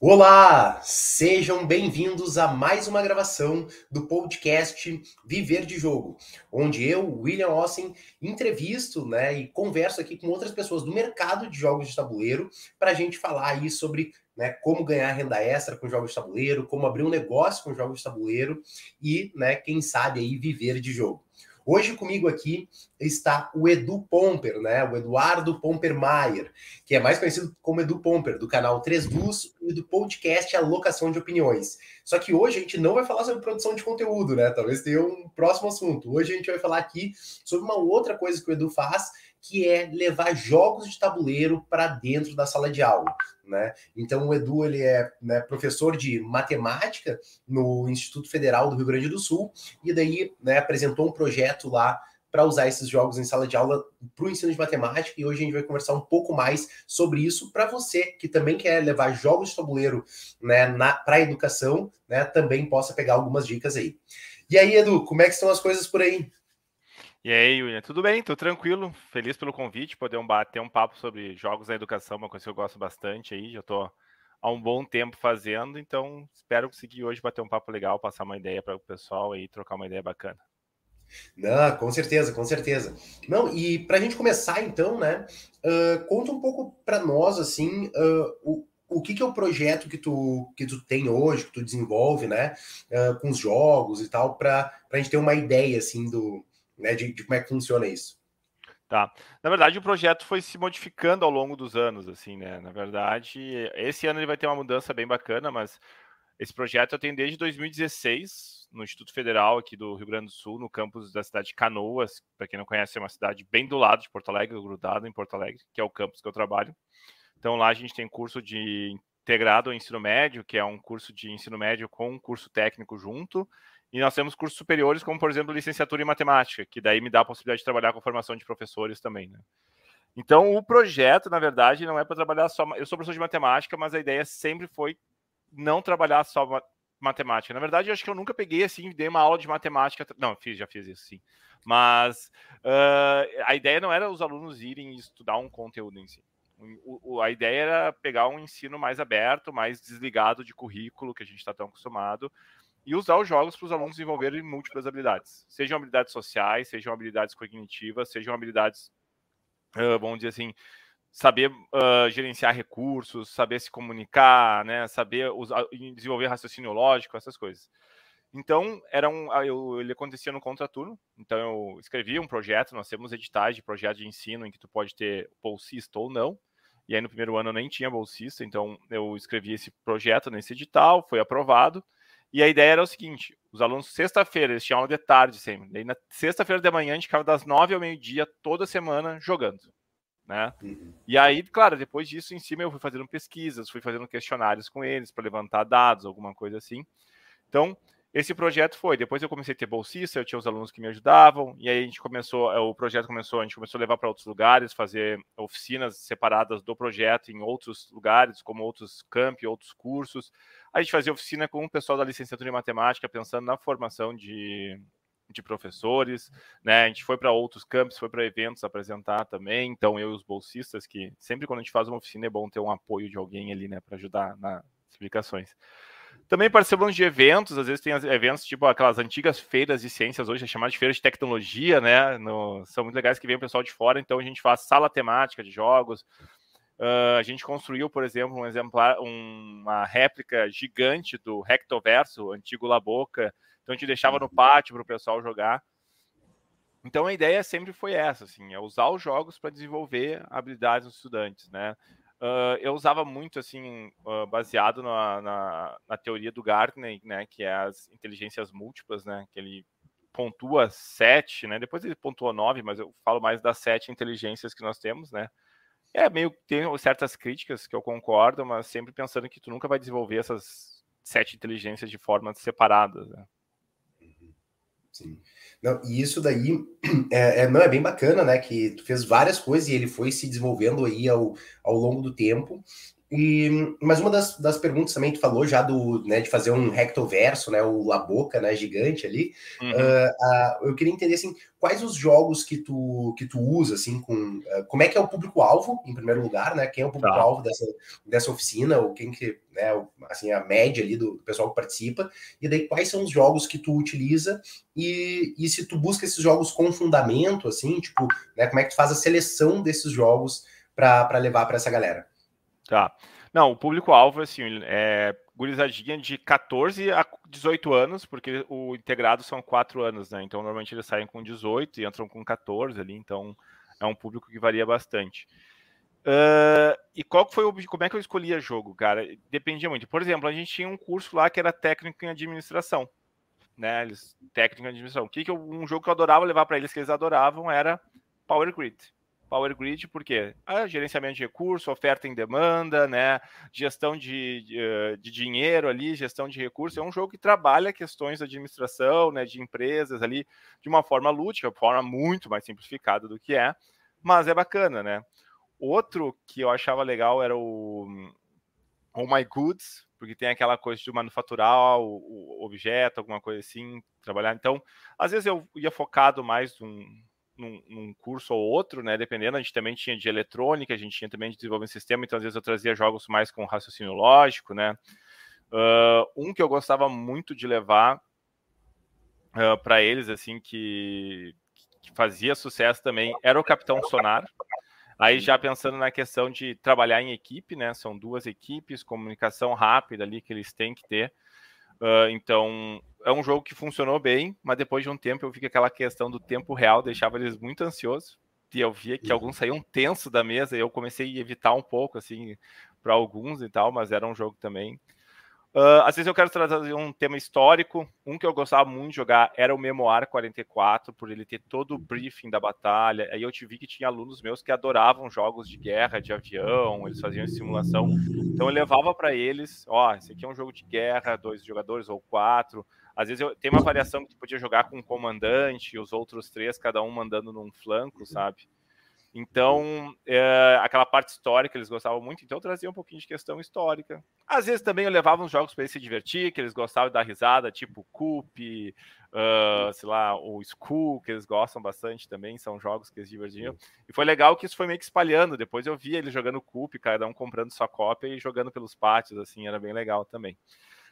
Olá, sejam bem-vindos a mais uma gravação do podcast Viver de Jogo, onde eu, William Ossen, entrevisto né, e converso aqui com outras pessoas do mercado de jogos de tabuleiro para a gente falar aí sobre né, como ganhar renda extra com jogos de tabuleiro, como abrir um negócio com jogos de tabuleiro e, né, quem sabe aí viver de jogo. Hoje comigo aqui está o Edu Pomper, né? O Eduardo Pomper Maier, que é mais conhecido como Edu Pomper, do canal 3 Dus e do podcast Alocação de Opiniões. Só que hoje a gente não vai falar sobre produção de conteúdo, né? Talvez tenha um próximo assunto. Hoje a gente vai falar aqui sobre uma outra coisa que o Edu faz, que é levar jogos de tabuleiro para dentro da sala de aula. Né? Então o Edu ele é né, professor de matemática no Instituto Federal do Rio Grande do Sul e daí né, apresentou um projeto lá para usar esses jogos em sala de aula para o ensino de matemática e hoje a gente vai conversar um pouco mais sobre isso para você que também quer levar jogos de tabuleiro né, para a educação, né, também possa pegar algumas dicas aí. E aí, Edu, como é que estão as coisas por aí? E aí, William, tudo bem? Tô tranquilo, feliz pelo convite, poder bater um papo sobre jogos da educação, uma coisa que eu gosto bastante aí, já tô há um bom tempo fazendo, então espero conseguir hoje bater um papo legal, passar uma ideia para o pessoal aí, trocar uma ideia bacana. Não, com certeza, com certeza. Não, e para a gente começar então, né, uh, conta um pouco para nós, assim, uh, o, o que, que, é o projeto que tu, que tu tem hoje, que tu desenvolve, né, uh, com os jogos e tal, para a gente ter uma ideia, assim, do, né, de, de, como é que funciona isso. Tá. Na verdade, o projeto foi se modificando ao longo dos anos, assim, né? Na verdade, esse ano ele vai ter uma mudança bem bacana, mas esse projeto eu tenho desde 2016 no Instituto Federal aqui do Rio Grande do Sul, no campus da cidade de Canoas. Para quem não conhece, é uma cidade bem do lado de Porto Alegre, grudado em Porto Alegre, que é o campus que eu trabalho. Então lá a gente tem curso de integrado ao ensino médio, que é um curso de ensino médio com um curso técnico junto, e nós temos cursos superiores, como, por exemplo, licenciatura em matemática, que daí me dá a possibilidade de trabalhar com formação de professores também, né? Então, o projeto, na verdade, não é para trabalhar só. Eu sou professor de matemática, mas a ideia sempre foi não trabalhar só matemática. Na verdade, eu acho que eu nunca peguei assim, dei uma aula de matemática. Não, fiz, já fiz isso sim. Mas uh, a ideia não era os alunos irem estudar um conteúdo em si. A ideia era pegar um ensino mais aberto, mais desligado de currículo, que a gente está tão acostumado, e usar os jogos para os alunos desenvolverem múltiplas habilidades, sejam habilidades sociais, sejam habilidades cognitivas, sejam habilidades, uh, vamos dizer assim, saber uh, gerenciar recursos, saber se comunicar, né, saber usar, desenvolver raciocínio lógico, essas coisas. Então, era um, eu, ele acontecia no contraturno, então eu escrevia um projeto, nós temos editais de projeto de ensino em que tu pode ter bolsista ou não, e aí no primeiro ano eu nem tinha bolsista, então eu escrevi esse projeto nesse edital, foi aprovado, e a ideia era o seguinte: os alunos, sexta-feira, eles tinham aula de tarde sempre. Daí, na sexta-feira de manhã, a gente ficava das nove ao meio-dia, toda semana, jogando. Né? Uhum. E aí, claro, depois disso, em cima, eu fui fazendo pesquisas, fui fazendo questionários com eles para levantar dados, alguma coisa assim. Então, esse projeto foi. Depois eu comecei a ter bolsista, eu tinha os alunos que me ajudavam, e aí a gente começou, é, o projeto começou, a gente começou a levar para outros lugares, fazer oficinas separadas do projeto em outros lugares, como outros campi, outros cursos. A gente fazia oficina com o pessoal da licenciatura em matemática, pensando na formação de, de professores, né? A gente foi para outros campos, foi para eventos apresentar também. Então, eu e os bolsistas, que sempre quando a gente faz uma oficina é bom ter um apoio de alguém ali, né, para ajudar nas explicações. Também participamos de eventos, às vezes tem eventos tipo aquelas antigas feiras de ciências, hoje é chamada de feiras de tecnologia, né? No, são muito legais que vem o pessoal de fora, então a gente faz sala temática de jogos. Uh, a gente construiu, por exemplo, um exemplar, um, uma réplica gigante do Rectoverso, antigo Laboca. Então a gente deixava no uhum. pátio para o pessoal jogar. Então a ideia sempre foi essa, assim, é usar os jogos para desenvolver habilidades dos estudantes, né? Uh, eu usava muito, assim, uh, baseado na, na, na, teoria do Gartner, né, que é as inteligências múltiplas, né, que ele pontua sete, né, depois ele pontua nove, mas eu falo mais das sete inteligências que nós temos, né. É meio tem certas críticas que eu concordo, mas sempre pensando que tu nunca vai desenvolver essas sete inteligências de formas separadas, né. Uhum. Sim. Não, e isso daí é, é, não é bem bacana, né? Que tu fez várias coisas e ele foi se desenvolvendo aí ao, ao longo do tempo. E, mas uma das, das perguntas também tu falou já do, né, de fazer um rectoverso, né, o La Boca, né, gigante ali. Uhum. Uh, uh, eu queria entender assim, quais os jogos que tu que tu usa assim com uh, como é que é o público alvo em primeiro lugar, né? Quem é o público alvo tá. dessa, dessa oficina ou quem que, né, assim a média ali do pessoal que participa e daí quais são os jogos que tu utiliza e, e se tu busca esses jogos com fundamento assim, tipo, né, como é que tu faz a seleção desses jogos para levar para essa galera? Tá. Não, o público-alvo, assim, é gurizadinha de 14 a 18 anos, porque o integrado são 4 anos, né? Então, normalmente eles saem com 18 e entram com 14 ali, então é um público que varia bastante. Uh, e qual foi o como é que eu escolhia jogo, cara? Dependia muito. Por exemplo, a gente tinha um curso lá que era técnico em administração, né? Eles, técnico em administração. O que, que eu, um jogo que eu adorava levar para eles que eles adoravam era Power Grid. Power Grid, porque ah, gerenciamento de recursos, oferta em demanda, né, gestão de, de, eh, de, dinheiro ali, gestão de recursos, é um jogo que trabalha questões de administração, né, de empresas ali, de uma forma lúdica, forma muito mais simplificada do que é, mas é bacana, né. Outro que eu achava legal era o Oh My Goods, porque tem aquela coisa de manufaturar o, o objeto, alguma coisa assim, trabalhar. Então, às vezes eu ia focado mais num, num, num, curso ou outro, né? Dependendo, a gente também tinha de eletrônica, a gente tinha também de desenvolvimento de sistema, então às vezes eu trazia jogos mais com raciocínio lógico, né? Uh, um que eu gostava muito de levar uh, para eles, assim, que, que fazia sucesso também, era o Capitão Sonar. Aí já pensando na questão de trabalhar em equipe, né? São duas equipes, comunicação rápida ali que eles têm que ter. Uh, então, é um jogo que funcionou bem, mas depois de um tempo eu vi que aquela questão do tempo real deixava eles muito ansiosos. E eu via que alguns saíam tenso da mesa e eu comecei a evitar um pouco, assim, para alguns e tal, mas era um jogo também Uh, às vezes eu quero trazer um tema histórico. Um que eu gostava muito de jogar era o Memoir 44, por ele ter todo o briefing da batalha. Aí eu te vi que tinha alunos meus que adoravam jogos de guerra, de avião, eles faziam simulação. Então eu levava para eles: ó, oh, esse aqui é um jogo de guerra, dois jogadores ou quatro. Às vezes eu, tem uma variação que tu podia jogar com um comandante os outros três, cada um mandando num flanco, sabe? Então, é, aquela parte histórica eles gostavam muito, então eu trazia um pouquinho de questão histórica. Às vezes também eu levava uns jogos para eles se divertir, que eles gostavam de dar risada, tipo Coop, uh, sei lá, o School, que eles gostam bastante também, são jogos que eles divertiam. E foi legal que isso foi meio que espalhando. Depois eu via eles jogando Coop, cada um comprando sua cópia e jogando pelos pátios, assim, era bem legal também.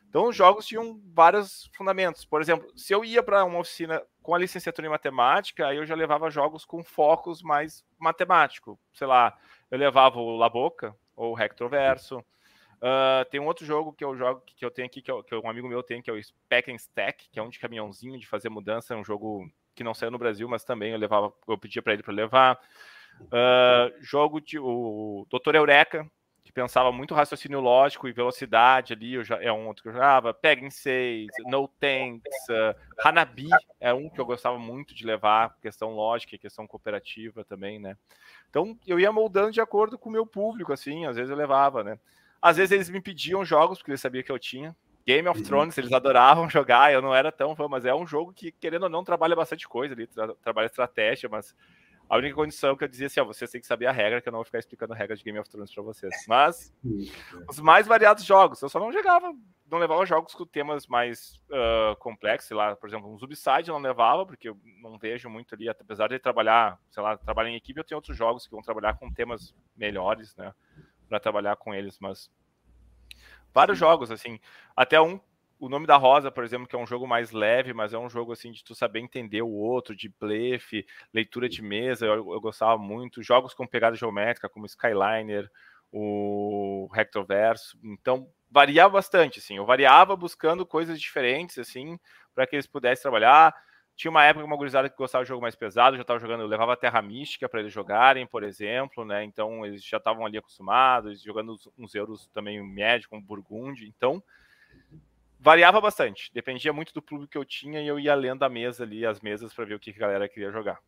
Então, os jogos tinham vários fundamentos. Por exemplo, se eu ia para uma oficina com a licenciatura em matemática, aí eu já levava jogos com focos mais matemático. Sei lá, eu levava o La Boca ou o Rectroverso. Uh, tem um outro jogo que eu jogo que eu tenho aqui, que, eu, que um amigo meu tem, que é o Spec and Stack, que é um de caminhãozinho de fazer mudança. É um jogo que não saiu no Brasil, mas também eu levava, eu pedia para ele para levar. Uh, jogo de o Doutor Eureka, pensava muito raciocínio lógico e velocidade ali, eu já, é um outro que eu jogava, Peg 6, No Tanks, uh, Hanabi é um que eu gostava muito de levar, questão lógica e questão cooperativa também, né? Então eu ia moldando de acordo com o meu público, assim, às vezes eu levava, né? Às vezes eles me pediam jogos, porque eles sabiam que eu tinha. Game of uhum. Thrones, eles adoravam jogar, eu não era tão fã, mas é um jogo que, querendo ou não, trabalha bastante coisa ali, tra trabalha estratégia, mas a única condição que eu dizia assim, ó, vocês têm que saber a regra, que eu não vou ficar explicando a regra de Game of Thrones para vocês. Mas os mais variados jogos, eu só não jogava, não levava jogos com temas mais uh, complexos, sei lá, por exemplo, um Subside eu não levava, porque eu não vejo muito ali, apesar de trabalhar, sei lá, trabalhar em equipe, eu tenho outros jogos que vão trabalhar com temas melhores, né, para trabalhar com eles, mas vários jogos, assim, até um o nome da Rosa, por exemplo, que é um jogo mais leve, mas é um jogo assim de tu saber entender o outro, de blefe, leitura de mesa, eu, eu gostava muito. Jogos com pegada geométrica, como Skyliner, o Rectoverso. Então, variava bastante, assim. Eu variava buscando coisas diferentes, assim, para que eles pudessem trabalhar. Tinha uma época uma gurizada que gostava de jogo mais pesado, já estava jogando, eu levava Terra Mística para eles jogarem, por exemplo, né? Então eles já estavam ali acostumados, jogando uns, euros também médio, como Burgundy. Então, variava bastante. Dependia muito do público que eu tinha e eu ia lendo a mesa ali, as mesas, para ver o que a galera queria jogar.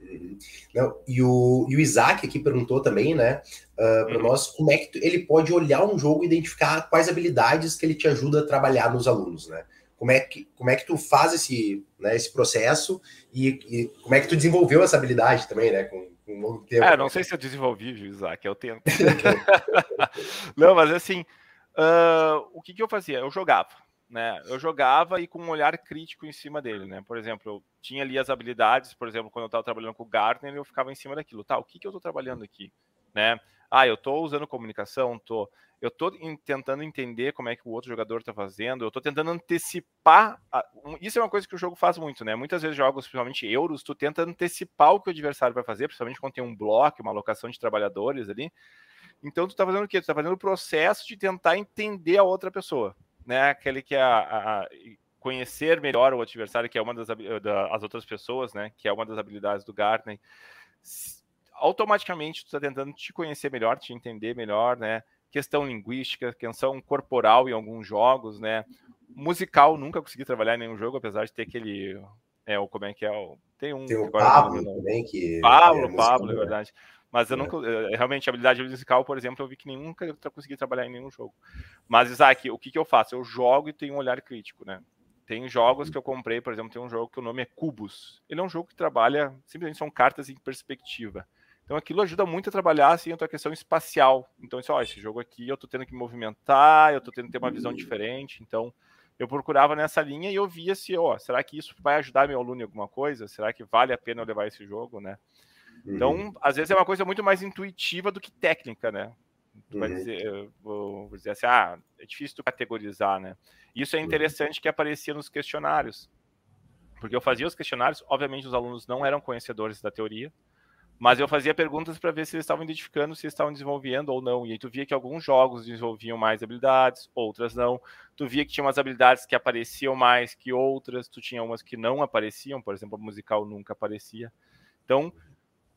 Uhum. Não, e, o, e o Isaac aqui perguntou também, né, uh, para uhum. nós, como é que tu, ele pode olhar um jogo e identificar quais habilidades que ele te ajuda a trabalhar nos alunos, né? Como é que, como é que tu faz esse, né, esse processo e, e como é que tu desenvolveu essa habilidade também, né, com, um longo tempo. É, não sei se eu desenvolvi, Isaac, eu tento. não, mas assim, uh, o que, que eu fazia? Eu jogava. Né, eu jogava e com um olhar crítico em cima dele, né? Por exemplo, eu tinha ali as habilidades, por exemplo, quando eu estava trabalhando com o Gartner, eu ficava em cima daquilo, tá? O que, que eu estou trabalhando aqui, né? Ah, eu estou usando comunicação, tô eu estou tentando entender como é que o outro jogador está fazendo, eu estou tentando antecipar. A... Isso é uma coisa que o jogo faz muito, né? Muitas vezes jogos, principalmente euros, tu tenta antecipar o que o adversário vai fazer, principalmente quando tem um bloco, uma alocação de trabalhadores ali. Então tu está fazendo o quê? Tu está fazendo o processo de tentar entender a outra pessoa, né? Aquele que é a, a conhecer melhor o adversário, que é uma das da, as outras pessoas, né? Que é uma das habilidades do Gartner. Automaticamente tu está tentando te conhecer melhor, te entender melhor, né? questão linguística, questão corporal em alguns jogos, né? Musical, nunca consegui trabalhar em nenhum jogo, apesar de ter aquele. É, o como é que é? O, tem um. Tem o Pablo também, que. Pablo, é Pablo, é verdade. Mas eu é. nunca. Eh, realmente, a habilidade musical, por exemplo, eu vi que nunca consegui trabalhar em nenhum jogo. Mas, Isaac, o que, que eu faço? Eu jogo e tenho um olhar crítico, né? Tem jogos que eu comprei, por exemplo, tem um jogo que o nome é Cubos. Ele é um jogo que trabalha, simplesmente são cartas em perspectiva. Então aquilo ajuda muito a trabalhar assim a tua questão espacial. Então, isso, ó, esse jogo aqui eu tô tendo que movimentar, eu tô tendo que ter uma visão diferente. Então, eu procurava nessa linha e eu via se, ó, será que isso vai ajudar meu aluno em alguma coisa? Será que vale a pena eu levar esse jogo, né? Então, uhum. às vezes é uma coisa muito mais intuitiva do que técnica, né? Tu vai uhum. dizer, vou dizer assim, ah, é difícil tu categorizar, né? Isso é uhum. interessante que aparecia nos questionários. Porque eu fazia os questionários, obviamente os alunos não eram conhecedores da teoria, mas eu fazia perguntas para ver se eles estavam identificando se estavam desenvolvendo ou não. E aí tu via que alguns jogos desenvolviam mais habilidades, outras não. Tu via que tinha umas habilidades que apareciam mais que outras, tu tinha umas que não apareciam, por exemplo, a musical nunca aparecia. Então,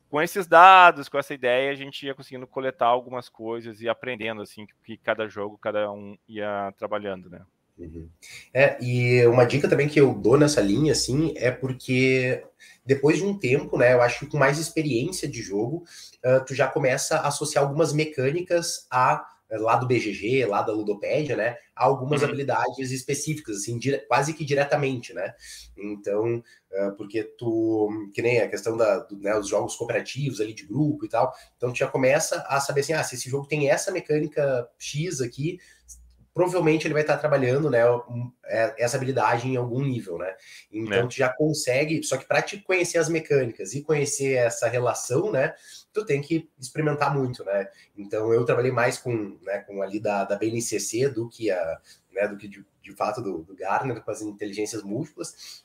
com esses dados, com essa ideia, a gente ia conseguindo coletar algumas coisas e aprendendo assim que cada jogo, cada um ia trabalhando, né? Uhum. É, e uma dica também que eu dou nessa linha, assim, é porque depois de um tempo, né, eu acho que com mais experiência de jogo, uh, tu já começa a associar algumas mecânicas a lá do BGG, lá da Ludopédia, né, algumas uhum. habilidades específicas, assim, quase que diretamente, né, então, uh, porque tu, que nem a questão da, do, né, os jogos cooperativos ali de grupo e tal, então tu já começa a saber assim, ah, se esse jogo tem essa mecânica X aqui, provavelmente ele vai estar trabalhando né, é, essa habilidade em algum nível, né? Então é. tu já consegue, só que para te conhecer as mecânicas e conhecer essa relação, né? Tu tem que experimentar muito, né? Então eu trabalhei mais com, né, com ali da, da BNCC do que a, né, do que de, de fato do, do Gartner com as inteligências múltiplas.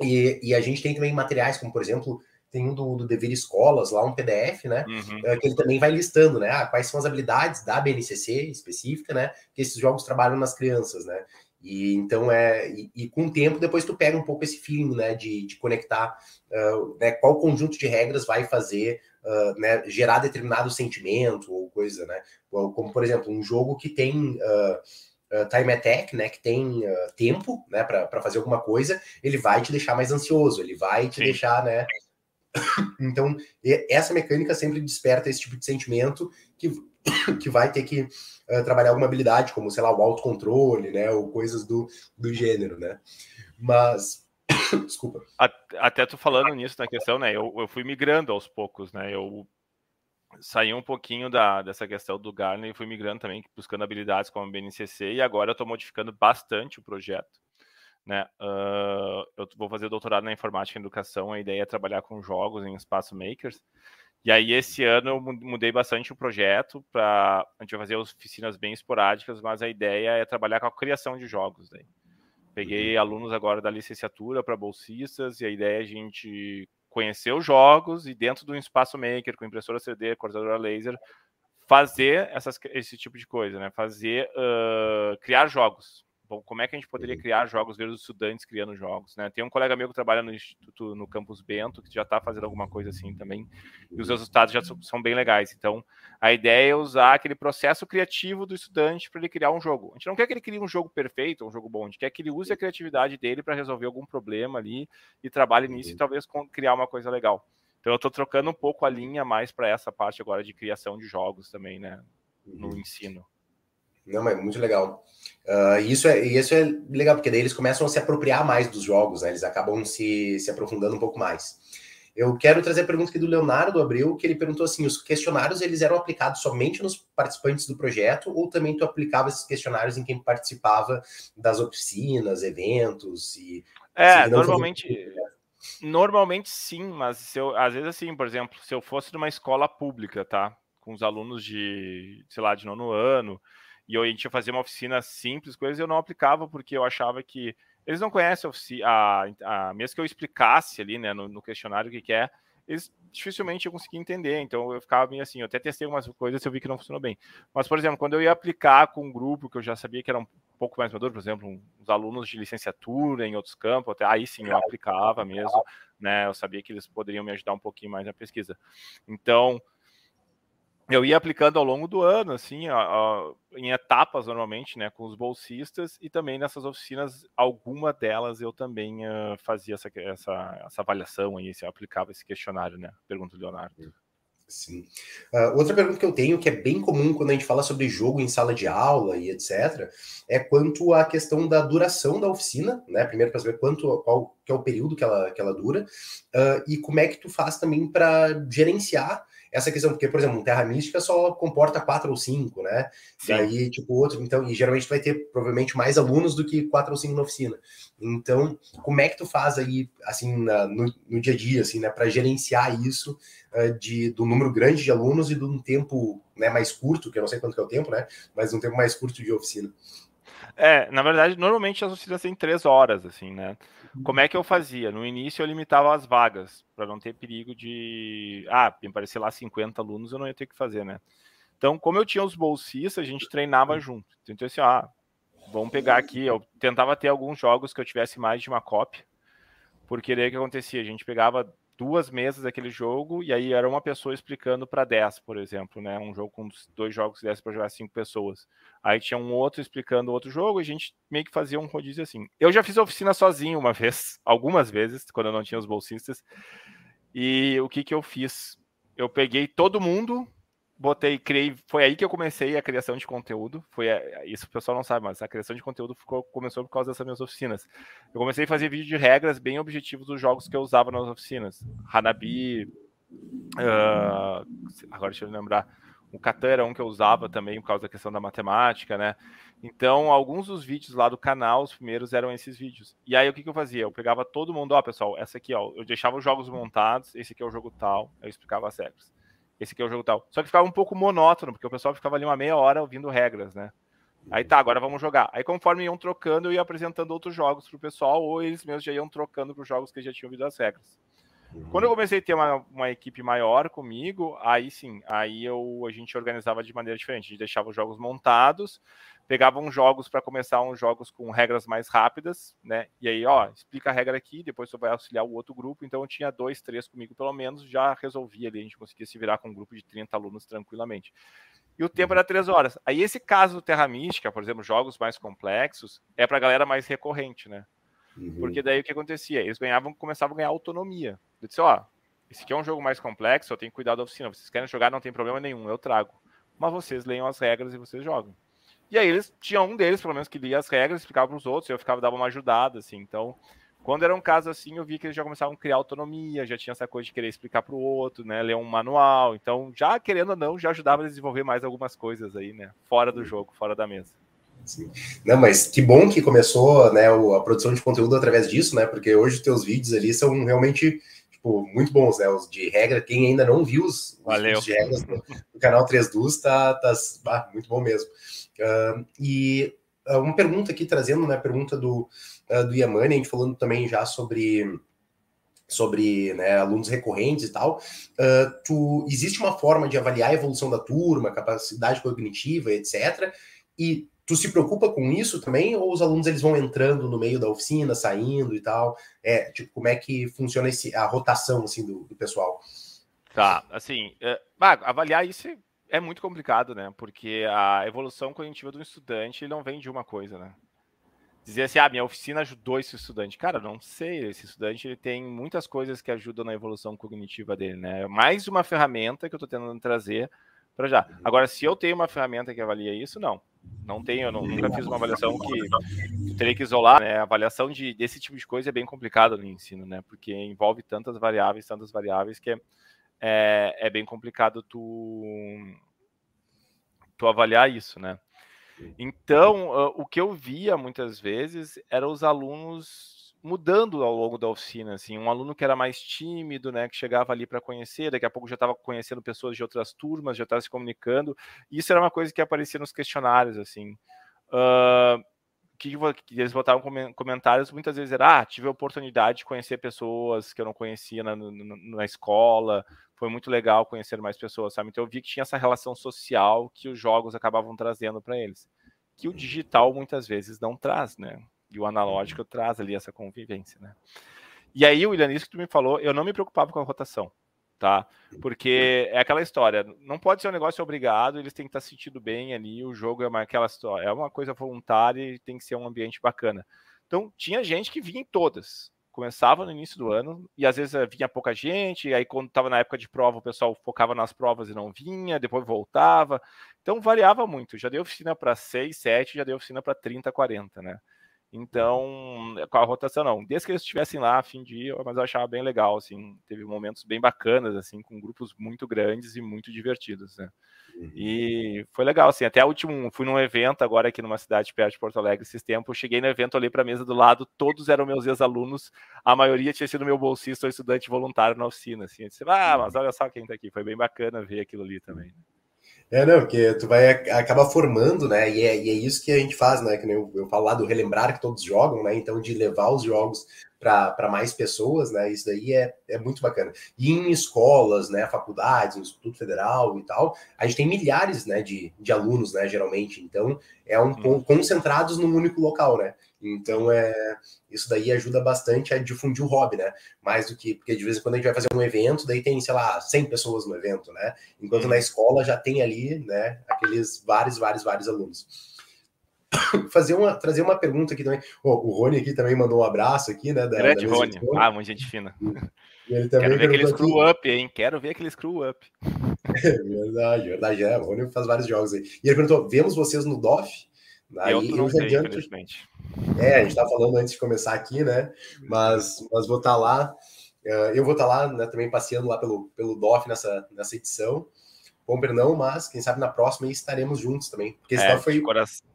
E, e a gente tem também materiais como, por exemplo, tem um do, do Dever Escolas, lá um PDF, né? Uhum. É, que ele também vai listando, né? Ah, quais são as habilidades da BNCC específica, né? Que esses jogos trabalham nas crianças, né? E então é. E, e, com o tempo, depois tu pega um pouco esse feeling, né? De, de conectar uh, né, qual conjunto de regras vai fazer. Uh, né, gerar determinado sentimento ou coisa, né? Como, por exemplo, um jogo que tem uh, Uh, time attack, né, que tem tempo, né, para fazer alguma coisa, ele vai te deixar mais ansioso, ele vai te Sim. deixar, né, então, essa mecânica sempre desperta esse tipo de sentimento que, que vai ter que uh, trabalhar alguma habilidade, como, sei lá, o autocontrole, né, ou coisas do, do gênero, né. Mas, desculpa. Até tu falando nisso na questão, né, eu, eu fui migrando aos poucos, né, eu saí um pouquinho da, dessa questão do Garner e fui migrando também, buscando habilidades como BNCC, e agora eu estou modificando bastante o projeto. Né? Uh, eu vou fazer doutorado na informática e educação, a ideia é trabalhar com jogos em espaço makers. E aí, esse ano, eu mudei bastante o projeto para. A gente vai fazer oficinas bem esporádicas, mas a ideia é trabalhar com a criação de jogos. Daí. Peguei uhum. alunos agora da licenciatura para bolsistas, e a ideia é a gente conhecer os jogos e, dentro do espaço maker, com impressora 3D, cortadora laser, fazer essas, esse tipo de coisa, né? Fazer, uh, criar jogos como é que a gente poderia uhum. criar jogos, ver os estudantes criando jogos, né? Tem um colega meu que trabalha no Instituto, no Campus Bento, que já está fazendo alguma coisa assim também, e os resultados já são bem legais. Então, a ideia é usar aquele processo criativo do estudante para ele criar um jogo. A gente não quer que ele crie um jogo perfeito, um jogo bom, a gente quer que ele use a criatividade dele para resolver algum problema ali e trabalhe nisso e uhum. talvez criar uma coisa legal. Então, eu estou trocando um pouco a linha mais para essa parte agora de criação de jogos também, né? No uhum. ensino. Não, mas muito legal. Uh, isso, é, isso é legal, porque daí eles começam a se apropriar mais dos jogos, né? Eles acabam se, se aprofundando um pouco mais. Eu quero trazer a pergunta aqui do Leonardo Abreu, que ele perguntou assim: os questionários eles eram aplicados somente nos participantes do projeto, ou também tu aplicava esses questionários em quem participava das oficinas, eventos e. É, normalmente. Normalmente sim, mas se eu, às vezes assim, por exemplo, se eu fosse numa escola pública, tá? Com os alunos de, sei lá, de nono ano, e eu, a gente ia fazer uma oficina simples, coisas eu não aplicava, porque eu achava que eles não conhecem a, a, a mesmo que eu explicasse ali, né, no, no questionário o que, que é, eles dificilmente eu conseguia entender. Então eu ficava bem assim, eu até testei algumas coisas e eu vi que não funcionou bem. Mas, por exemplo, quando eu ia aplicar com um grupo que eu já sabia que era um pouco mais maduro, por exemplo, uns alunos de licenciatura em outros campos, até aí sim eu aplicava mesmo, né? Eu sabia que eles poderiam me ajudar um pouquinho mais na pesquisa. Então, eu ia aplicando ao longo do ano, assim, ó, ó, em etapas normalmente, né, com os bolsistas e também nessas oficinas, alguma delas eu também uh, fazia essa, essa, essa avaliação aí, se aplicava esse questionário, né? Pergunta do Leonardo. Sim. Uh, outra pergunta que eu tenho, que é bem comum quando a gente fala sobre jogo em sala de aula e etc., é quanto à questão da duração da oficina, né? Primeiro para saber quanto, qual que é o período que ela, que ela dura, uh, e como é que tu faz também para gerenciar essa questão, porque, por exemplo, um Terra Mística só comporta quatro ou cinco, né? Sim. Daí, tipo, outro, então, e geralmente vai ter provavelmente mais alunos do que quatro ou cinco na oficina. Então, como é que tu faz aí, assim, na, no, no, dia a dia, assim, né, para gerenciar isso uh, de, do número grande de alunos e de um tempo né, mais curto, que eu não sei quanto que é o tempo, né? Mas um tempo mais curto de oficina. É, na verdade, normalmente as oficinas têm três horas, assim, né? Como é que eu fazia? No início eu limitava as vagas, para não ter perigo de. Ah, me aparecer lá 50 alunos, eu não ia ter que fazer, né? Então, como eu tinha os bolsistas, a gente treinava junto. Então, assim, ah, vamos pegar aqui. Eu tentava ter alguns jogos que eu tivesse mais de uma cópia, porque daí o que acontecia? A gente pegava duas mesas daquele jogo e aí era uma pessoa explicando para 10, por exemplo, né? Um jogo com dois jogos que desse para jogar cinco pessoas. Aí tinha um outro explicando outro jogo e a gente meio que fazia um rodízio assim. Eu já fiz oficina sozinho uma vez, algumas vezes, quando eu não tinha os bolsistas. E o que que eu fiz? Eu peguei todo mundo botei, criei, foi aí que eu comecei a criação de conteúdo. Foi isso o pessoal não sabe, mas a criação de conteúdo ficou, começou por causa dessas minhas oficinas. Eu comecei a fazer vídeo de regras bem objetivos dos jogos que eu usava nas oficinas. Hanabi, uh, agora deixa eu lembrar. O Catan era um que eu usava também por causa da questão da matemática, né? Então, alguns dos vídeos lá do canal, os primeiros eram esses vídeos. E aí, o que, que eu fazia? Eu pegava todo mundo, ó, pessoal, essa aqui, ó, eu deixava os jogos montados, esse aqui é o jogo tal, eu explicava as regras esse aqui é o jogo tal. Só que ficava um pouco monótono, porque o pessoal ficava ali uma meia hora ouvindo regras, né? Aí tá, agora vamos jogar. Aí conforme iam trocando, eu ia apresentando outros jogos pro pessoal, ou eles mesmos já iam trocando para os jogos que já tinham ouvido as regras. Quando eu comecei a ter uma, uma, equipe maior comigo, aí sim, aí eu, a gente organizava de maneira diferente. A gente deixava os jogos montados, pegava uns jogos para começar uns jogos com regras mais rápidas, né? E aí, ó, explica a regra aqui, depois você vai auxiliar o outro grupo. Então eu tinha dois, três comigo pelo menos, já resolvia ali, a gente conseguia se virar com um grupo de 30 alunos tranquilamente. E o tempo era três horas. Aí esse caso do Terra Mística, por exemplo, jogos mais complexos, é para galera mais recorrente, né? Uhum. Porque daí o que acontecia? Eles ganhavam, começavam a ganhar autonomia. Eu disse, ó, esse aqui é um jogo mais complexo, eu tenho que cuidar da oficina. Vocês querem jogar, não tem problema nenhum, eu trago. Mas vocês leiam as regras e vocês jogam. E aí eles tinham um deles, pelo menos, que lia as regras, explicava para os outros, eu ficava dava uma ajudada, assim. Então, quando era um caso assim, eu vi que eles já começavam a criar autonomia, já tinha essa coisa de querer explicar para o outro, né? Ler um manual. Então, já querendo ou não, já ajudava a desenvolver mais algumas coisas aí, né? Fora do jogo, fora da mesa. Sim. Não, mas que bom que começou né, a produção de conteúdo através disso, né? Porque hoje os teus vídeos ali são realmente tipo, muito bons, né? Os de regra. Quem ainda não viu os, os de regras do, do canal 3 Dus, tá, tá ah, muito bom mesmo. Uh, e uh, uma pergunta aqui, trazendo né, a pergunta do, uh, do Yamani, a gente falando também já sobre sobre né, alunos recorrentes e tal, uh, tu, existe uma forma de avaliar a evolução da turma, capacidade cognitiva, etc. E Tu se preocupa com isso também, ou os alunos eles vão entrando no meio da oficina, saindo e tal? É, tipo, como é que funciona esse, a rotação assim, do, do pessoal? Tá, assim, é, avaliar isso é muito complicado, né? Porque a evolução cognitiva do estudante não vem de uma coisa, né? Dizer assim, ah, minha oficina ajudou esse estudante. Cara, não sei, esse estudante ele tem muitas coisas que ajudam na evolução cognitiva dele, né? É mais uma ferramenta que eu estou tentando trazer para já. Uhum. Agora, se eu tenho uma ferramenta que avalia isso, não. Não tenho, eu não, nunca fiz uma avaliação que tu teria que isolar, né? A avaliação de, desse tipo de coisa é bem complicada no ensino, né? Porque envolve tantas variáveis, tantas variáveis que é, é, é bem complicado tu, tu avaliar isso, né? Então, uh, o que eu via muitas vezes eram os alunos mudando ao longo da oficina, assim, um aluno que era mais tímido, né, que chegava ali para conhecer, daqui a pouco já estava conhecendo pessoas de outras turmas, já estava se comunicando. Isso era uma coisa que aparecia nos questionários, assim. Uh, que, que, eles botavam comentários muitas vezes era, ah, tive a oportunidade de conhecer pessoas que eu não conhecia na, na, na escola, foi muito legal conhecer mais pessoas, sabe? Então eu vi que tinha essa relação social que os jogos acabavam trazendo para eles, que o digital muitas vezes não traz, né? E o analógico traz ali essa convivência, né? E aí, William, isso que tu me falou, eu não me preocupava com a rotação, tá? Porque é aquela história, não pode ser um negócio obrigado, eles têm que estar sentindo bem ali, o jogo é uma, aquela história, é uma coisa voluntária e tem que ser um ambiente bacana. Então, tinha gente que vinha em todas, começava no início do ano e às vezes vinha pouca gente, aí quando estava na época de prova o pessoal focava nas provas e não vinha, depois voltava. Então variava muito. Já deu oficina para 6, 7, já deu oficina para 30, 40, né? Então, com a rotação não. Desde que eles estivessem lá a fim de ir, mas eu achava bem legal, assim, teve momentos bem bacanas, assim, com grupos muito grandes e muito divertidos, né? Uhum. E foi legal, assim, até o último, fui num evento agora aqui numa cidade perto de Porto Alegre esses tempos, cheguei no evento, olhei para a mesa do lado, todos eram meus ex-alunos, a maioria tinha sido meu bolsista ou estudante voluntário na oficina, assim, eu disse, ah, mas olha só quem tá aqui, foi bem bacana ver aquilo ali também. Né? É, não, porque tu vai acaba formando, né? E é, e é isso que a gente faz, né? Que eu, eu falo lá do relembrar que todos jogam, né? Então, de levar os jogos para mais pessoas, né? Isso daí é, é muito bacana. E em escolas, né? Faculdades, no Instituto Federal e tal, a gente tem milhares, né? De, de alunos, né? Geralmente. Então, é um uhum. concentrados num único local, né? Então, é, isso daí ajuda bastante a difundir o hobby, né? Mais do que, porque de vez em quando a gente vai fazer um evento, daí tem, sei lá, 100 pessoas no evento, né? Enquanto na uhum. escola já tem ali, né, aqueles vários, vários, vários alunos. Fazer uma, trazer uma pergunta aqui também. Oh, o Rony aqui também mandou um abraço aqui, né? Da, Grande da Rony. Ah, muita gente fina. Ele também Quero ver aquele screw up, hein? Quero ver aquele screw up. verdade, verdade. É, o Rony faz vários jogos aí. E ele perguntou: vemos vocês no DOF? Aí eu, eu já adianto. Infelizmente. É, a gente estava falando antes de começar aqui, né? Mas, mas vou estar tá lá. Uh, eu vou estar tá lá né, também passeando lá pelo, pelo DOF nessa, nessa edição. Bom, perdão, mas quem sabe na próxima estaremos juntos também. Porque esse é, foi. De coração,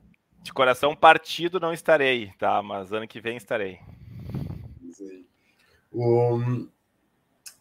de coração partido não estarei, tá? Mas ano que vem estarei. Um,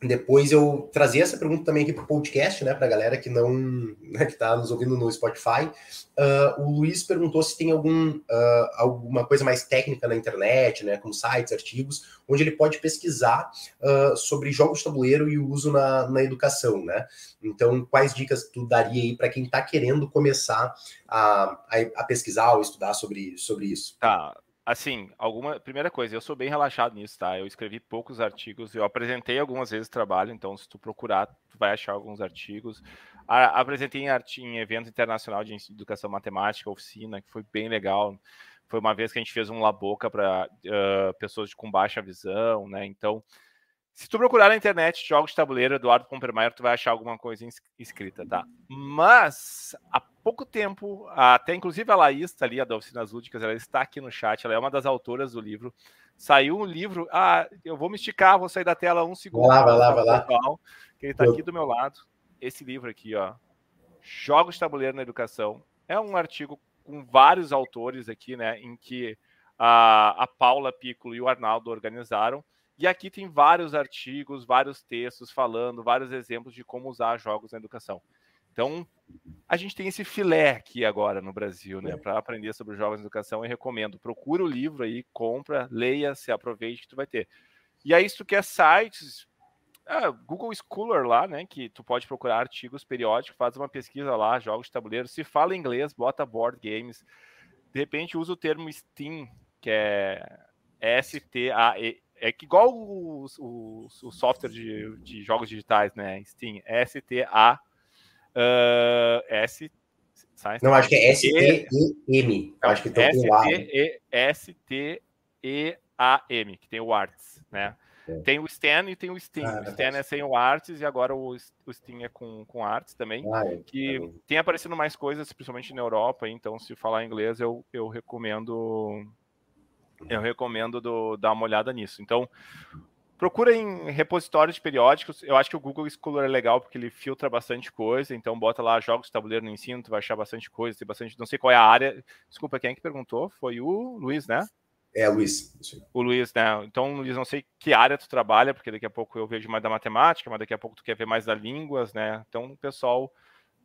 depois eu trazia essa pergunta também aqui para o podcast, né, para a galera que não, né, que está nos ouvindo no Spotify. Uh, o Luiz perguntou se tem algum, uh, alguma coisa mais técnica na internet, né, como sites, artigos, onde ele pode pesquisar uh, sobre jogos de tabuleiro e o uso na, na educação, né? Então, quais dicas tu daria aí para quem está querendo começar a, a, a, pesquisar ou estudar sobre, sobre isso? Tá, Assim, alguma primeira coisa, eu sou bem relaxado nisso, tá? Eu escrevi poucos artigos, eu apresentei algumas vezes trabalho, então se tu procurar, tu vai achar alguns artigos. A, apresentei em, art, em evento internacional de educação matemática, oficina, que foi bem legal. Foi uma vez que a gente fez um laboca para uh, pessoas com baixa visão, né? Então, se tu procurar na internet jogos de tabuleiro Eduardo Pompermaier, tu vai achar alguma coisa escrita, tá? Mas há pouco tempo, até inclusive a Laís tá ali, a da Oficinas Lúdicas, ela está aqui no chat, ela é uma das autoras do livro. Saiu um livro, ah, eu vou me esticar, vou sair da tela um segundo. Vai lá, vai lá, vai lá. Que ele tá aqui do meu lado. Esse livro aqui, ó. Jogos de Tabuleiro na Educação. É um artigo com vários autores aqui, né, em que a, a Paula Piccolo e o Arnaldo organizaram e aqui tem vários artigos, vários textos falando, vários exemplos de como usar jogos na educação. Então, a gente tem esse filé aqui agora no Brasil, né, para aprender sobre jogos na educação. Eu recomendo, procura o livro aí, compra, leia, se aproveite que tu vai ter. E aí, se tu quer sites, ah, Google Scholar lá, né, que tu pode procurar artigos periódicos, faz uma pesquisa lá, jogos de tabuleiro. Se fala inglês, bota board games. De repente, usa o termo Steam, que é S-T-A-E é que igual o, o, o software de, de, jogos digitais, né? Steam, S-T-A uh, S. Não, acho que é S-T-E-M. Acho que tem o A. S-T-E-A-M, que tem o Arts, né? É. Tem o Stan e tem o Steam. Ah, o Stan é sem o Arts e agora o, o Steam é com, com Arts também. Ah, é. Que é tem aparecendo mais coisas, principalmente na Europa. Então, se falar inglês, eu, eu recomendo. Eu recomendo do, dar uma olhada nisso. Então, Procura em repositórios periódicos. Eu acho que o Google Scholar é legal porque ele filtra bastante coisa. Então, bota lá jogos de tabuleiro no ensino, tu vai achar bastante coisa. Tem bastante. Não sei qual é a área. Desculpa, quem é que perguntou? Foi o Luiz, né? É, Luiz. O Luiz, né? Então, Luiz, não sei que área tu trabalha, porque daqui a pouco eu vejo mais da matemática, mas daqui a pouco tu quer ver mais da línguas, né? Então, o pessoal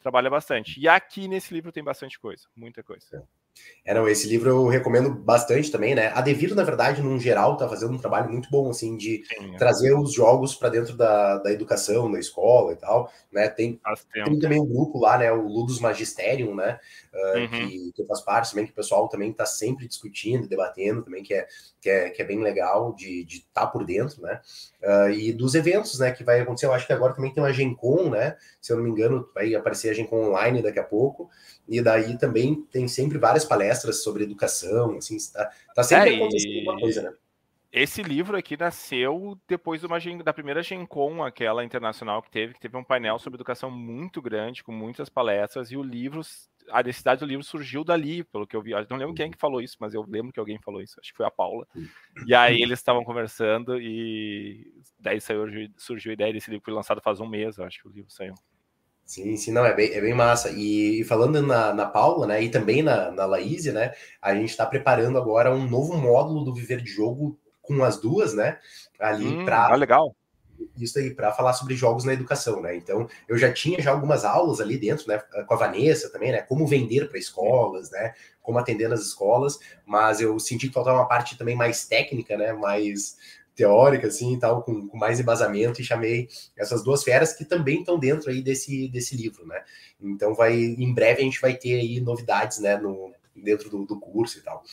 trabalha bastante. E aqui nesse livro tem bastante coisa, muita coisa. É. É, não, esse livro eu recomendo bastante também, né? A Devir, na verdade, num geral, tá fazendo um trabalho muito bom, assim, de Sim, é. trazer os jogos para dentro da, da educação, da escola e tal, né? Tem, tem também um grupo lá, né? O Ludus Magisterium, né? Uh, uhum. que, que faz parte também, que o pessoal também tá sempre discutindo, debatendo também, que é, que é, que é bem legal de estar tá por dentro, né? Uh, e dos eventos, né? Que vai acontecer, eu acho que agora também tem uma Gen Con, né? Se eu não me engano, vai aparecer a Gen Con online daqui a pouco, e daí também tem sempre várias palestras sobre educação, assim, está tá sempre é, acontecendo alguma coisa, né? Esse livro aqui nasceu depois de uma, da primeira Gen Con, aquela internacional que teve, que teve um painel sobre educação muito grande, com muitas palestras, e o livro, a necessidade do livro surgiu dali, pelo que eu vi. Eu não lembro quem é que falou isso, mas eu lembro que alguém falou isso, acho que foi a Paula. E aí eles estavam conversando e daí saiu, surgiu a ideia desse livro, foi lançado faz um mês, acho que o livro saiu. Sim, sim, não, é bem, é bem massa. E, e falando na, na Paula, né, e também na, na Laís, né, a gente está preparando agora um novo módulo do Viver de Jogo com as duas, né, ali hum, para... Ah, legal. Isso aí, para falar sobre jogos na educação, né? Então, eu já tinha já algumas aulas ali dentro, né, com a Vanessa também, né, como vender para escolas, né, como atender nas escolas, mas eu senti que faltava uma parte também mais técnica, né, mais teórica, assim, e tal, com, com, mais embasamento, e chamei essas duas feras que também estão dentro aí desse, desse livro, né? Então, vai, em breve a gente vai ter aí novidades, né, no, dentro do, do curso e tal.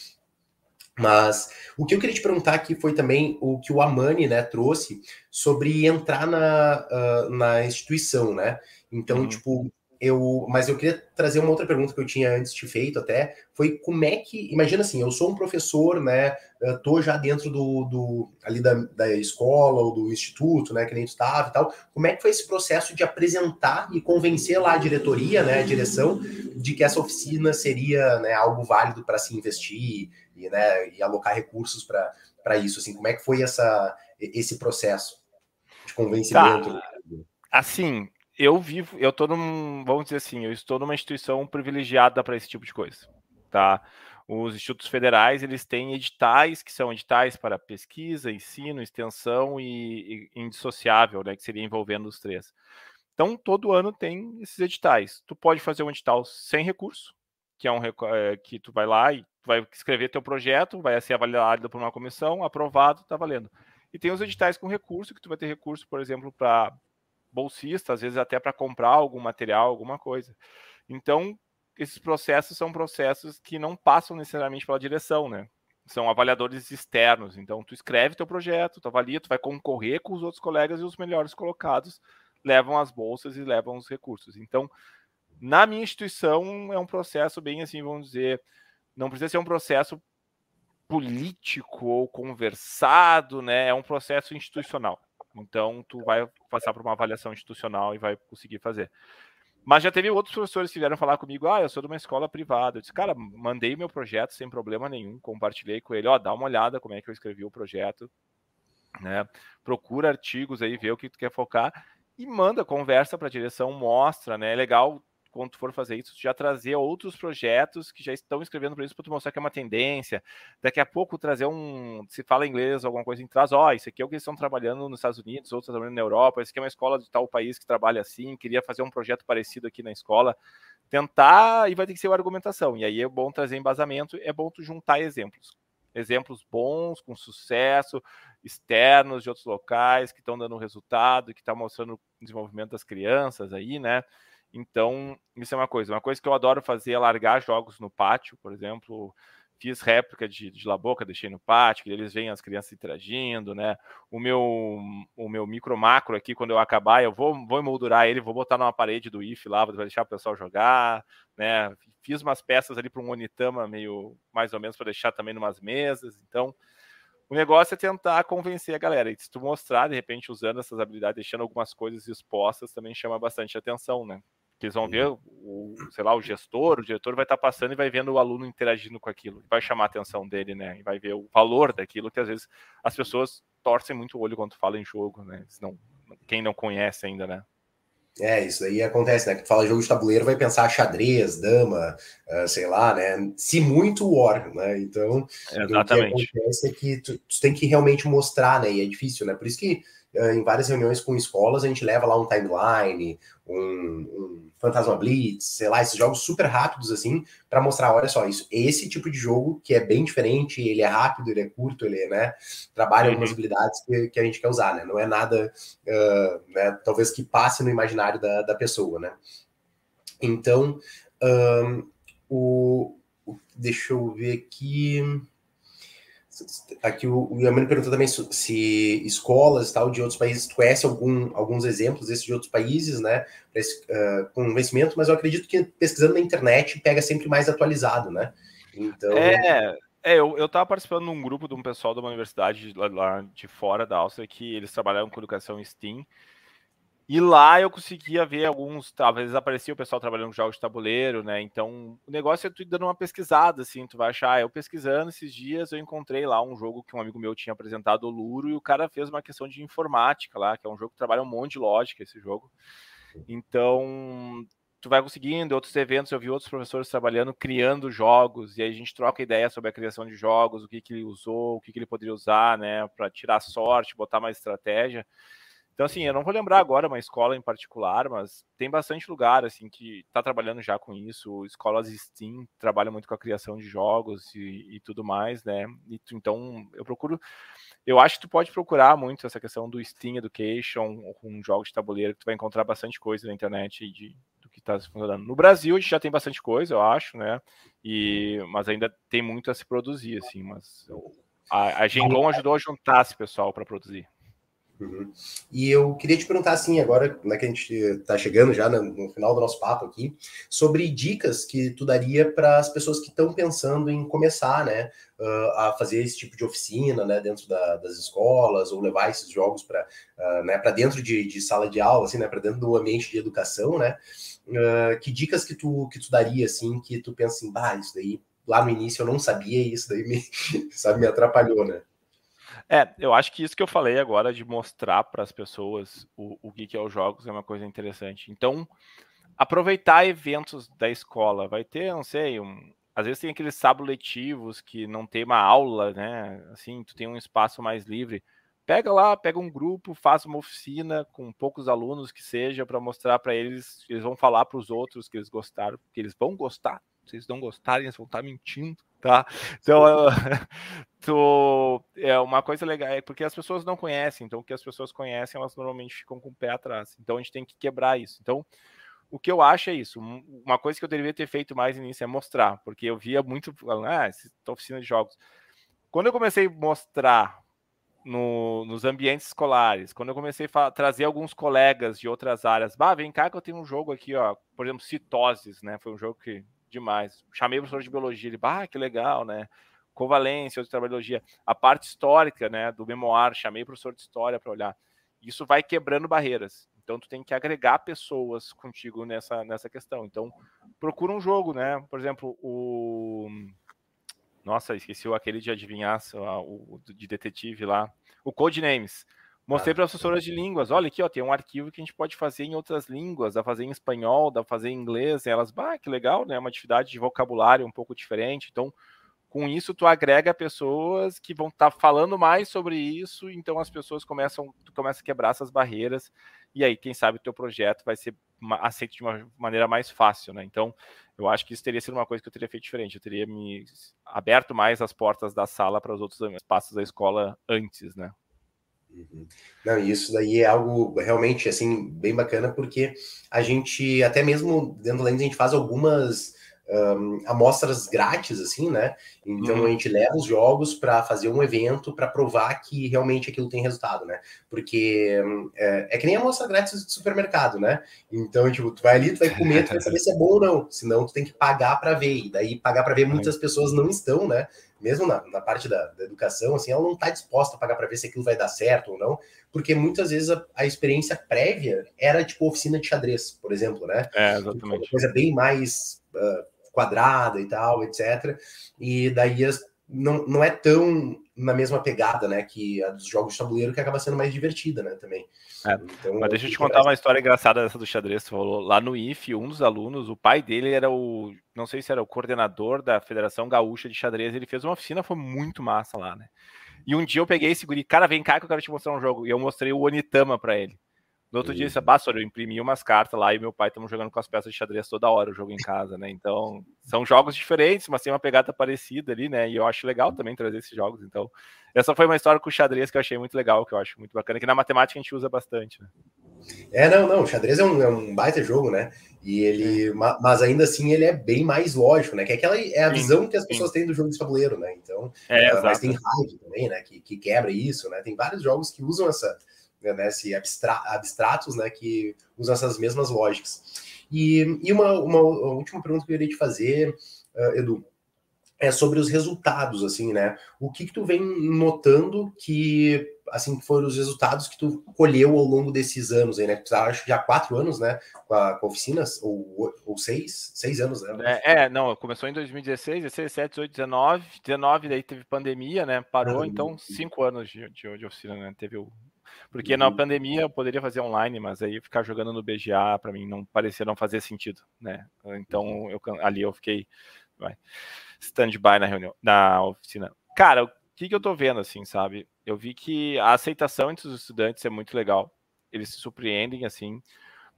Mas o que eu queria te perguntar aqui foi também o que o Amani, né, trouxe sobre entrar na, uh, na instituição, né? Então, uhum. tipo, eu, mas eu queria trazer uma outra pergunta que eu tinha antes te feito até, foi como é que, imagina assim, eu sou um professor, né, eu tô já dentro do, do ali da, da escola ou do instituto, né, que nem tu estava e tal, como é que foi esse processo de apresentar e convencer lá a diretoria, né, a direção, de que essa oficina seria, né, algo válido para se investir e, né, e alocar recursos para isso, assim, como é que foi essa, esse processo de convencimento? Tá. Assim, eu vivo, eu tô num, vamos dizer assim, eu estou numa instituição privilegiada para esse tipo de coisa, tá? Os institutos federais, eles têm editais, que são editais para pesquisa, ensino, extensão e, e indissociável, né, que seria envolvendo os três. Então, todo ano tem esses editais. Tu pode fazer um edital sem recurso, que é um é, que tu vai lá e vai escrever teu projeto, vai ser avaliado por uma comissão, aprovado, tá valendo. E tem os editais com recurso, que tu vai ter recurso, por exemplo, para bolsista, às vezes até para comprar algum material, alguma coisa. Então, esses processos são processos que não passam necessariamente pela direção, né? São avaliadores externos. Então, tu escreve teu projeto, tu avalia, tu vai concorrer com os outros colegas e os melhores colocados levam as bolsas e levam os recursos. Então, na minha instituição é um processo bem assim, vamos dizer, não precisa ser um processo político ou conversado, né? É um processo institucional. Então, tu vai passar por uma avaliação institucional e vai conseguir fazer. Mas já teve outros professores que vieram falar comigo: ah, eu sou de uma escola privada. Eu disse, cara, mandei meu projeto sem problema nenhum, compartilhei com ele, ó, dá uma olhada como é que eu escrevi o projeto, né? Procura artigos aí, vê o que tu quer focar e manda, conversa para a direção, mostra, né? É legal quando for fazer isso, já trazer outros projetos que já estão escrevendo para isso, para tu mostrar que é uma tendência. Daqui a pouco trazer um, se fala inglês, alguma coisa, em traz, ó, oh, isso aqui é o que eles estão trabalhando nos Estados Unidos, outros trabalhando na Europa, isso aqui é uma escola de tal país que trabalha assim, queria fazer um projeto parecido aqui na escola. Tentar, e vai ter que ser uma argumentação. E aí é bom trazer embasamento, é bom tu juntar exemplos. Exemplos bons, com sucesso, externos de outros locais que estão dando resultado, que estão tá mostrando o desenvolvimento das crianças aí, né? Então, isso é uma coisa. Uma coisa que eu adoro fazer é largar jogos no pátio, por exemplo. Fiz réplica de, de Laboca, deixei no pátio, que eles veem as crianças interagindo, né? O meu, o meu micro macro aqui, quando eu acabar, eu vou, vou emoldurar ele, vou botar numa parede do IF lá, vou deixar o pessoal jogar, né? Fiz umas peças ali para um Onitama meio mais ou menos para deixar também numas mesas. Então, O negócio é tentar convencer a galera. E se tu mostrar, de repente, usando essas habilidades, deixando algumas coisas expostas, também chama bastante atenção, né? Que eles vão ver o, sei lá, o gestor, o diretor vai estar tá passando e vai vendo o aluno interagindo com aquilo. Vai chamar a atenção dele, né? E vai ver o valor daquilo que às vezes as pessoas torcem muito o olho quando falam em jogo, né? Quem não conhece ainda, né? É, isso aí acontece, né? Que tu fala jogo de tabuleiro, vai pensar xadrez, dama, uh, sei lá, né? Se muito war, né? Então, Exatamente. o que acontece é que tu, tu, tem que realmente mostrar, né? E é difícil, né? Por isso que em várias reuniões com escolas a gente leva lá um timeline, um, um Fantasma Blitz, sei lá, esses jogos super rápidos assim, para mostrar, olha só, isso, esse tipo de jogo que é bem diferente, ele é rápido, ele é curto, ele é, né, trabalha uhum. algumas habilidades que, que, a gente quer usar, né? Não é nada, uh, né, talvez que passe no imaginário da, da pessoa, né? Então, um, o, o, deixa eu ver aqui. Aqui o, o Yamani perguntou também se escolas tal de outros países, conhece algum, alguns exemplos desses de outros países, né? Esse, uh, com investimento, mas eu acredito que pesquisando na internet pega sempre mais atualizado, né? Então. É, é eu, eu tava participando num grupo de um pessoal de uma universidade lá, lá de fora da Áustria que eles trabalhavam com educação STEAM e lá eu conseguia ver alguns, talvez aparecia o pessoal trabalhando com jogos de tabuleiro, né? Então o negócio é tu dando uma pesquisada, assim, tu vai achar. Eu pesquisando esses dias, eu encontrei lá um jogo que um amigo meu tinha apresentado, o Luro, e o cara fez uma questão de informática lá, que é um jogo que trabalha um monte de lógica, esse jogo. Então tu vai conseguindo, outros eventos, eu vi outros professores trabalhando, criando jogos, e aí a gente troca ideia sobre a criação de jogos, o que, que ele usou, o que, que ele poderia usar, né, para tirar sorte, botar mais estratégia. Então, assim, eu não vou lembrar agora uma escola em particular, mas tem bastante lugar, assim, que está trabalhando já com isso. Escolas Steam trabalham muito com a criação de jogos e, e tudo mais, né? E, então, eu procuro... Eu acho que tu pode procurar muito essa questão do Steam Education, com jogos de tabuleiro, que tu vai encontrar bastante coisa na internet de, do que está funcionando. No Brasil, a gente já tem bastante coisa, eu acho, né? E, mas ainda tem muito a se produzir, assim, mas... A, a Gencom ajudou a juntar esse pessoal para produzir. Uhum. E eu queria te perguntar assim, agora né, que a gente está chegando já no, no, final do nosso papo aqui, sobre dicas que tu daria para as pessoas que estão pensando em começar, né, uh, a fazer esse tipo de oficina, né, dentro da, das escolas ou levar esses jogos para, uh, né, para dentro de, de, sala de aula, assim, né, para dentro do ambiente de educação, né? Uh, que dicas que tu que tu daria assim, que tu pensa assim, bah, isso daí lá no início eu não sabia, isso daí me, sabe, me atrapalhou, né? É, eu acho que isso que eu falei agora de mostrar para as pessoas o, o que, que é os jogos é uma coisa interessante. Então, aproveitar eventos da escola. Vai ter, não sei, um, às vezes tem aqueles sábados letivos que não tem uma aula, né? Assim, tu tem um espaço mais livre. Pega lá, pega um grupo, faz uma oficina com poucos alunos que seja para mostrar para eles, eles vão falar para os outros que eles gostaram, que eles vão gostar. Se eles não gostarem, eles vão estar tá mentindo tá? Então, é uma coisa legal, é porque as pessoas não conhecem, então o que as pessoas conhecem, elas normalmente ficam com o pé atrás. Então a gente tem que quebrar isso. Então, o que eu acho é isso. Uma coisa que eu deveria ter feito mais início é mostrar, porque eu via muito ah, essa oficina de jogos. Quando eu comecei a mostrar no, nos ambientes escolares, quando eu comecei a trazer alguns colegas de outras áreas, bah, vem cá que eu tenho um jogo aqui, ó, por exemplo, Citoses, né? Foi um jogo que demais. Chamei o professor de biologia, ele, ah, que legal, né? Covalência, outro trabalho de biologia. A parte histórica, né, do memoir, chamei o professor de história para olhar. Isso vai quebrando barreiras. Então, tu tem que agregar pessoas contigo nessa, nessa questão. Então, procura um jogo, né? Por exemplo, o. Nossa, esqueci aquele de adivinhar, o de detetive lá. O Codenames. Mostrei para professoras de línguas, olha aqui, ó, tem um arquivo que a gente pode fazer em outras línguas, dá fazer em espanhol, dá fazer em inglês, e elas, bah, que legal, né? Uma atividade de vocabulário um pouco diferente. Então, com isso tu agrega pessoas que vão estar tá falando mais sobre isso, então as pessoas começam, tu começa a quebrar essas barreiras e aí quem sabe o teu projeto vai ser aceito de uma maneira mais fácil, né? Então, eu acho que isso teria sido uma coisa que eu teria feito diferente, eu teria me aberto mais as portas da sala para os outros espaços da escola antes, né? Uhum. Não, isso daí é algo realmente assim bem bacana porque a gente até mesmo dentro do Lens a gente faz algumas um, amostras grátis, assim, né? Então uhum. a gente leva os jogos para fazer um evento para provar que realmente aquilo tem resultado, né? Porque é, é, que nem a amostra grátis do supermercado, né? Então, tipo, tu vai ali, tu vai comer, tu vai saber se é bom ou não. Senão tu tem que pagar para ver. E daí pagar para ver muitas pessoas não estão, né? Mesmo na, na parte da, da, educação, assim, ela não está disposta a pagar para ver se aquilo vai dar certo ou não, porque muitas vezes a, a, experiência prévia era tipo oficina de xadrez, por exemplo, né? É, exatamente. Uma coisa bem mais uh, quadrada e tal, etc. E daí as, não, não é tão na mesma pegada, né, que a dos jogos de tabuleiro, que acaba sendo mais divertida, né, também. É, então, mas deixa eu te contar uma história engraçada dessa do xadrez, você falou, lá no IF, um dos alunos, o pai dele era o, não sei se era o coordenador da Federação Gaúcha de Xadrez, ele fez uma oficina, foi muito massa lá, né, e um dia eu peguei esse guri, cara, vem cá que eu quero te mostrar um jogo, e eu mostrei o Onitama para ele. No outro dia, disse, eu imprimi umas cartas lá e meu pai estamos jogando com as peças de xadrez toda hora o jogo em casa, né? Então, são jogos diferentes, mas tem uma pegada parecida ali, né? E eu acho legal também trazer esses jogos. Então, essa foi uma história com o xadrez que eu achei muito legal, que eu acho muito bacana, que na matemática a gente usa bastante, né? É, não, não, o xadrez é um, é um baita jogo, né? E ele, é. mas ainda assim ele é bem mais lógico, né? Que aquela é a sim, visão que as pessoas sim. têm do jogo de tabuleiro, né? Então, é, uh, mas tem Hive também, né? Que, que quebra isso, né? Tem vários jogos que usam essa né, abstra abstratos, né, que usam essas mesmas lógicas. E, e uma, uma última pergunta que eu queria te fazer, uh, Edu, é sobre os resultados, assim, né? O que que tu vem notando que, assim, foram os resultados que tu colheu ao longo desses anos aí, né? Tu acho já quatro anos, né? Com a, com a oficinas, ou, ou seis, seis anos, né? É, é, não, começou em 2016, 16, 17, 18, 19, 19 daí teve pandemia, né? Parou, ah, então cinco anos de, de, de oficina, né? Teve o porque na uhum. pandemia eu poderia fazer online, mas aí ficar jogando no BGA para mim não parecia não fazer sentido, né? Então eu, ali eu fiquei stand-by na reunião, na oficina. Cara, o que, que eu tô vendo assim, sabe? Eu vi que a aceitação entre os estudantes é muito legal. Eles se surpreendem assim,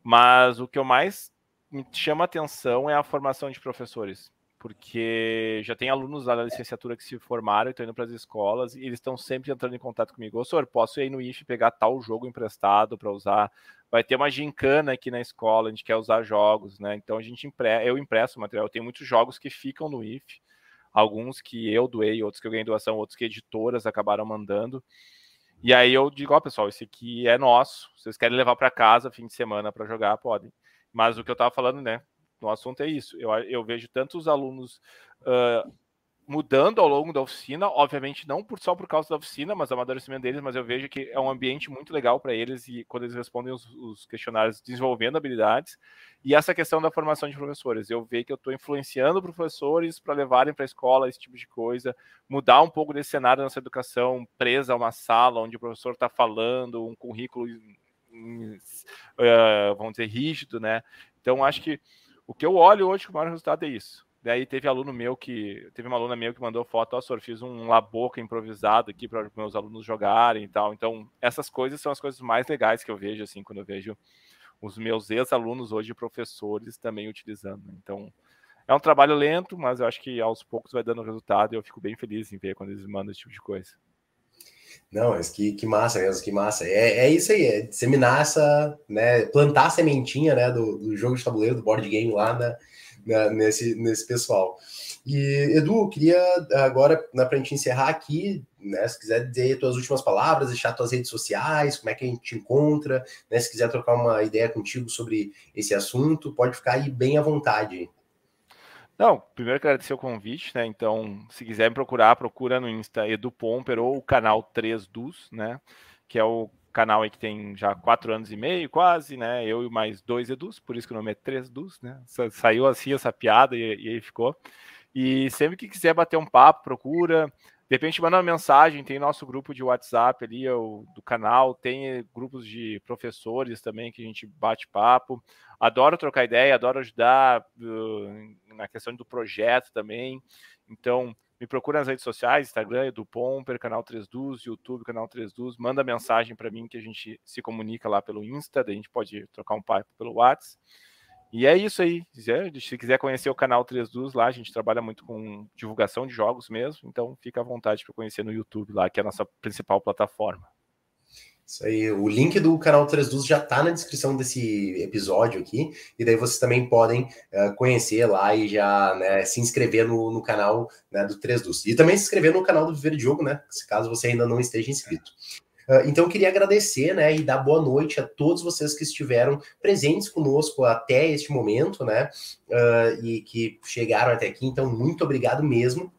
mas o que eu mais me chama atenção é a formação de professores porque já tem alunos lá da licenciatura que se formaram e estão indo para as escolas e eles estão sempre entrando em contato comigo. Ô, senhor, posso ir no IF pegar tal jogo emprestado para usar? Vai ter uma gincana aqui na escola, a gente quer usar jogos, né? Então a gente empre... eu impresso o material. Tenho muitos jogos que ficam no IF, alguns que eu doei, outros que eu ganhei doação, outros que editoras acabaram mandando. E aí eu digo, ó, oh, pessoal, esse aqui é nosso. Vocês querem levar para casa fim de semana para jogar, podem. Mas o que eu estava falando, né? No assunto é isso. Eu, eu vejo tantos alunos uh, mudando ao longo da oficina, obviamente não por, só por causa da oficina, mas o amadurecimento deles, mas eu vejo que é um ambiente muito legal para eles e quando eles respondem os, os, questionários desenvolvendo habilidades. E essa questão da formação de professores, eu vejo que eu estou influenciando professores para levarem para a escola esse tipo de coisa, mudar um pouco desse cenário da nossa educação presa a uma sala onde o professor está falando, um currículo, uh, vamos dizer, rígido, né? Então, acho que o que eu olho hoje com o maior resultado é isso. Daí teve aluno meu que. Teve uma aluna meu que mandou foto, ó, senhor, fiz um laboca improvisado aqui para meus alunos jogarem e tal. Então, essas coisas são as coisas mais legais que eu vejo, assim, quando eu vejo os meus ex-alunos hoje, professores, também utilizando. Então, é um trabalho lento, mas eu acho que aos poucos vai dando resultado e eu fico bem feliz em ver quando eles mandam esse tipo de coisa. Não, mas que, que massa mesmo, que massa. É, é isso aí, é disseminar essa, né, plantar a sementinha, né, do, do jogo de tabuleiro, do board game lá na, na, nesse, nesse pessoal. E, Edu, queria agora, né, para a gente encerrar aqui, né, se quiser dizer tuas últimas palavras, deixar tuas redes sociais, como é que a gente te encontra, né, se quiser trocar uma ideia contigo sobre esse assunto, pode ficar aí bem à vontade. Não, primeiro agradecer o convite, né? Então, se quiser me procurar, procura no Insta Edu Pomper ou o canal 3 Dus, né? Que é o canal aí que tem já quatro anos e meio, quase, né? Eu e mais dois Edus, por isso que o nome é 3 Dus, né? Saiu assim essa piada e, e aí ficou. E sempre que quiser bater um papo, procura. De repente, manda uma mensagem, tem nosso grupo de WhatsApp ali, o, do canal, tem grupos de professores também que a gente bate papo. Adoro trocar ideia, adoro ajudar uh, na questão do projeto também. Então, me procura nas redes sociais, Instagram, do Pomper, canal 3 Dus, YouTube, canal 3 Dus, manda mensagem para mim que a gente se comunica lá pelo Insta, daí a gente pode trocar um papo pelo WhatsApp. E é isso aí. Se quiser conhecer o canal 3 Dus lá, a gente trabalha muito com divulgação de jogos mesmo, então fica à vontade para conhecer no YouTube lá, que é a nossa principal plataforma. Isso aí, o link do canal 3 Dus já está na descrição desse episódio aqui, e daí vocês também podem uh, conhecer lá e já né, se inscrever no, no canal né, do 3 Dus. E também se inscrever no canal do Viver de Jogo, né? Caso você ainda não esteja inscrito. Ah, então, eu queria agradecer, né, e dar boa noite a todos vocês que estiveram presentes conosco até este momento, né, uh, e que chegaram até aqui. Então, muito obrigado mesmo.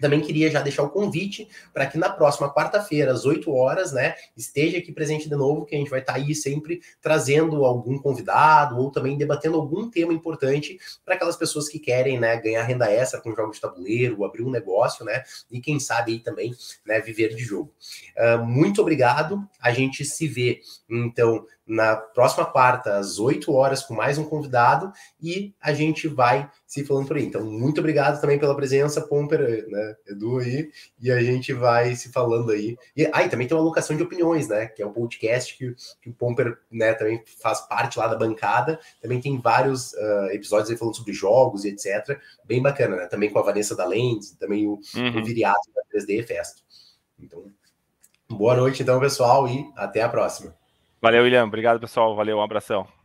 Também queria já deixar o convite para que na próxima quarta-feira, às 8 horas, né, esteja aqui presente de novo, que a gente vai estar tá aí sempre trazendo algum convidado ou também debatendo algum tema importante para aquelas pessoas que querem, né, ganhar renda extra com jogos de tabuleiro, abrir um negócio, né, e quem sabe aí também, né, viver de jogo. Uh, muito obrigado. A gente se vê, então, na próxima quarta, às 8 horas, com mais um convidado, e a gente vai se falando por aí. Então, muito obrigado também pela presença, Pomper, né, Edu aí, e a gente vai se falando aí. E aí ah, também tem uma alocação de opiniões, né, que é o podcast que, que o Pomper, né, também faz parte lá da bancada. Também tem vários uh, episódios aí falando sobre jogos e etc. Bem bacana, né? Também com a Vanessa da Lens, também o, uhum. o Viriato da 3D Festa. Então, boa noite então, pessoal, e até a próxima. Valeu, William. Obrigado, pessoal. Valeu, um abração.